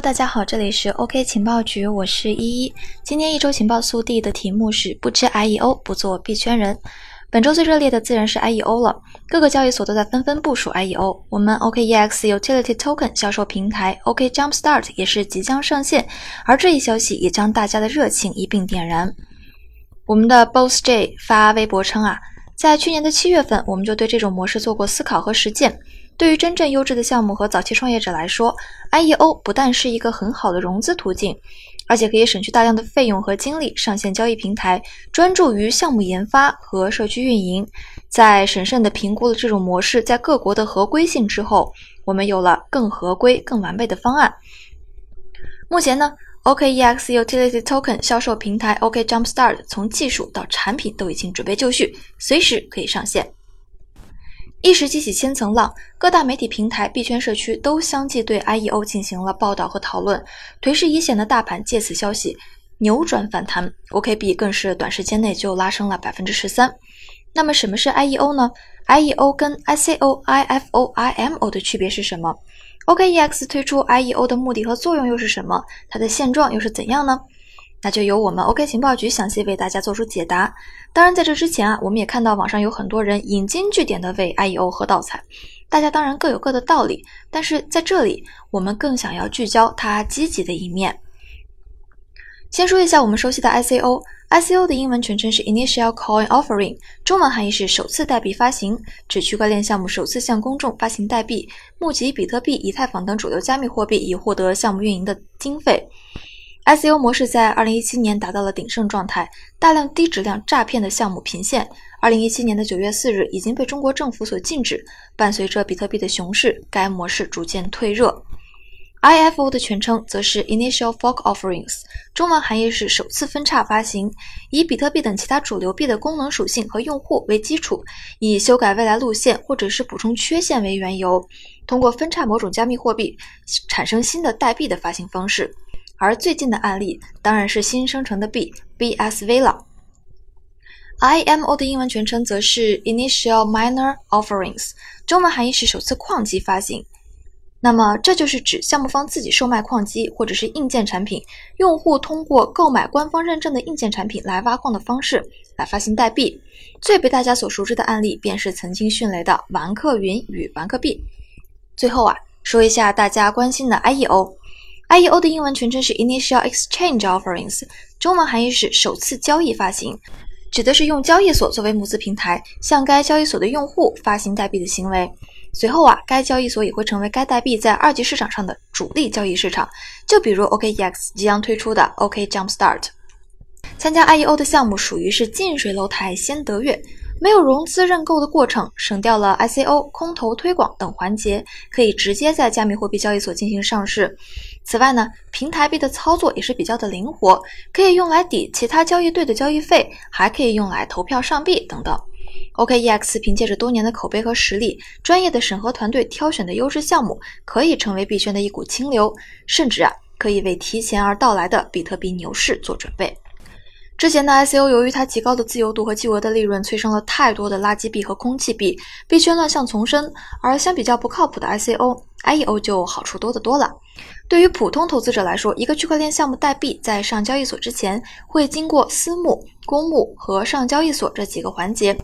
大家好，这里是 OK 情报局，我是依依。今天一周情报速递的题目是不吃 IEO 不做币圈人。本周最热烈的自然是 IEO 了，各个交易所都在纷纷部署 IEO。我们 OKEX Utility Token 销售平台 OK Jumpstart 也是即将上线，而这一消息也将大家的热情一并点燃。我们的 Boss J 发微博称啊，在去年的七月份，我们就对这种模式做过思考和实践。对于真正优质的项目和早期创业者来说，IEO 不但是一个很好的融资途径，而且可以省去大量的费用和精力，上线交易平台，专注于项目研发和社区运营。在审慎地评估了这种模式在各国的合规性之后，我们有了更合规、更完备的方案。目前呢，OKEX Utility Token 销售平台 OK Jumpstart 从技术到产品都已经准备就绪，随时可以上线。一时激起千层浪，各大媒体平台、币圈社区都相继对 IEO 进行了报道和讨论。颓势已显的大盘借此消息扭转反弹，OKB 更是短时间内就拉升了百分之十三。那么什么是 IEO 呢？IEO 跟 ICO、IFO、IMO 的区别是什么？OKEX 推出 IEO 的目的和作用又是什么？它的现状又是怎样呢？那就由我们 OK 情报局详细为大家做出解答。当然，在这之前啊，我们也看到网上有很多人引经据典的为 IEO 喝倒彩，大家当然各有各的道理。但是在这里，我们更想要聚焦它积极的一面。先说一下我们熟悉的 ICO，ICO 的英文全称是 Initial Coin Offering，中文含义是首次代币发行，指区块链项目首次向公众发行代币，募集比特币、以太坊等主流加密货币，以获得项目运营的经费。ICO 模式在二零一七年达到了鼎盛状态，大量低质量诈骗的项目频现。二零一七年的九月四日已经被中国政府所禁止。伴随着比特币的熊市，该模式逐渐退热。IFO 的全称则是 Initial Fork Offerings，中文含义是首次分叉发行，以比特币等其他主流币的功能属性和用户为基础，以修改未来路线或者是补充缺陷为缘由，通过分叉某种加密货币产生新的代币的发行方式。而最近的案例当然是新生成的币 BSV 了。IMO 的英文全称则是 Initial Miner Offerings，中文含义是首次矿机发行。那么这就是指项目方自己售卖矿机或者是硬件产品，用户通过购买官方认证的硬件产品来挖矿的方式来发行代币。最被大家所熟知的案例便是曾经迅雷的玩客云与玩客币。最后啊，说一下大家关心的 IEO。IEO 的英文全称是 Initial Exchange Offerings，中文含义是首次交易发行，指的是用交易所作为募资平台，向该交易所的用户发行代币的行为。随后啊，该交易所也会成为该代币在二级市场上的主力交易市场。就比如 OKEX 即将推出的 OK Jumpstart。参加 IEO 的项目属于是近水楼台先得月。没有融资认购的过程，省掉了 ICO、空投推广等环节，可以直接在加密货币交易所进行上市。此外呢，平台币的操作也是比较的灵活，可以用来抵其他交易队的交易费，还可以用来投票上币等等。OKEX 凭借着多年的口碑和实力，专业的审核团队挑选的优质项目，可以成为币圈的一股清流，甚至啊，可以为提前而到来的比特币牛市做准备。之前的 ICO 由于它极高的自由度和巨额的利润，催生了太多的垃圾币和空气币，币圈乱象丛生。而相比较不靠谱的 ICO，IEO 就好处多得多了。对于普通投资者来说，一个区块链项目代币在上交易所之前，会经过私募、公募和上交易所这几个环节。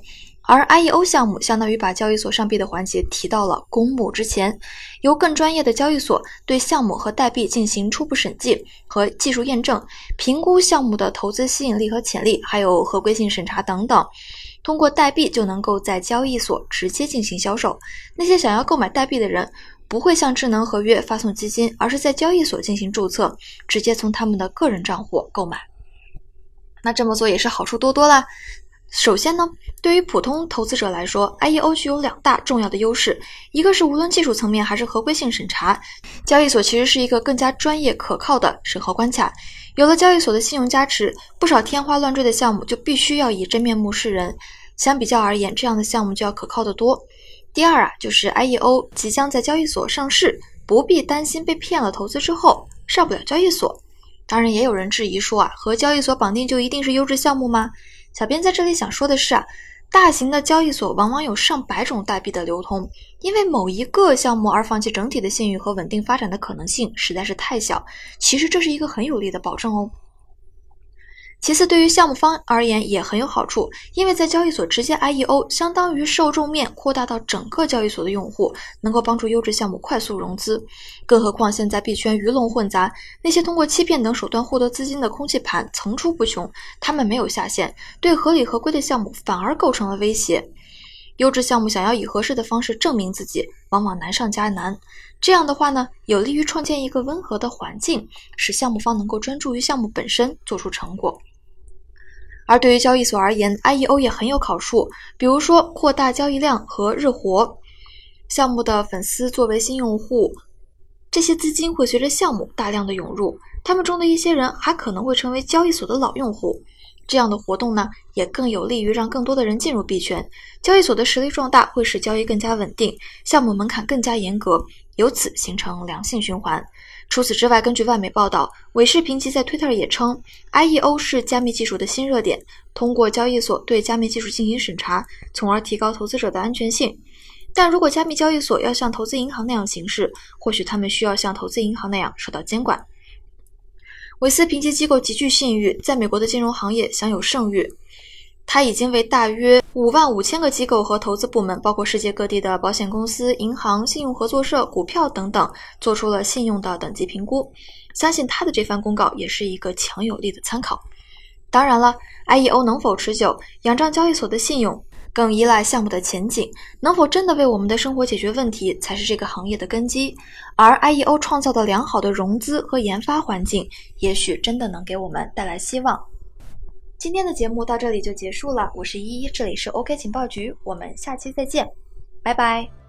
而 IEO 项目相当于把交易所上币的环节提到了公募之前，由更专业的交易所对项目和代币进行初步审计和技术验证，评估项目的投资吸引力和潜力，还有合规性审查等等。通过代币就能够在交易所直接进行销售。那些想要购买代币的人，不会向智能合约发送基金，而是在交易所进行注册，直接从他们的个人账户购买。那这么做也是好处多多啦。首先呢，对于普通投资者来说，IEO 具有两大重要的优势，一个是无论技术层面还是合规性审查，交易所其实是一个更加专业可靠的审核关卡。有了交易所的信用加持，不少天花乱坠的项目就必须要以真面目示人。相比较而言，这样的项目就要可靠得多。第二啊，就是 IEO 即将在交易所上市，不必担心被骗了投资之后上不了交易所。当然，也有人质疑说啊，和交易所绑定就一定是优质项目吗？小编在这里想说的是啊，大型的交易所往往有上百种代币的流通，因为某一个项目而放弃整体的信誉和稳定发展的可能性实在是太小。其实这是一个很有力的保证哦。其次，对于项目方而言也很有好处，因为在交易所直接 IEO，相当于受众面扩大到整个交易所的用户，能够帮助优质项目快速融资。更何况现在币圈鱼龙混杂，那些通过欺骗等手段获得资金的空气盘层出不穷，他们没有下限，对合理合规的项目反而构成了威胁。优质项目想要以合适的方式证明自己，往往难上加难。这样的话呢，有利于创建一个温和的环境，使项目方能够专注于项目本身，做出成果。而对于交易所而言，IEO 也很有好处，比如说扩大交易量和日活。项目的粉丝作为新用户，这些资金会随着项目大量的涌入，他们中的一些人还可能会成为交易所的老用户。这样的活动呢，也更有利于让更多的人进入币圈。交易所的实力壮大，会使交易更加稳定，项目门槛更加严格，由此形成良性循环。除此之外，根据外媒报道，韦氏评级在推特也称，IEO 是加密技术的新热点，通过交易所对加密技术进行审查，从而提高投资者的安全性。但如果加密交易所要像投资银行那样行事，或许他们需要像投资银行那样受到监管。韦斯评级机构极具信誉，在美国的金融行业享有盛誉。他已经为大约五万五千个机构和投资部门，包括世界各地的保险公司、银行、信用合作社、股票等等，做出了信用的等级评估。相信他的这番公告也是一个强有力的参考。当然了，IEO 能否持久，仰仗交易所的信用，更依赖项目的前景。能否真的为我们的生活解决问题，才是这个行业的根基。而 IEO 创造的良好的融资和研发环境，也许真的能给我们带来希望。今天的节目到这里就结束了，我是依依，这里是 OK 情报局，我们下期再见，拜拜。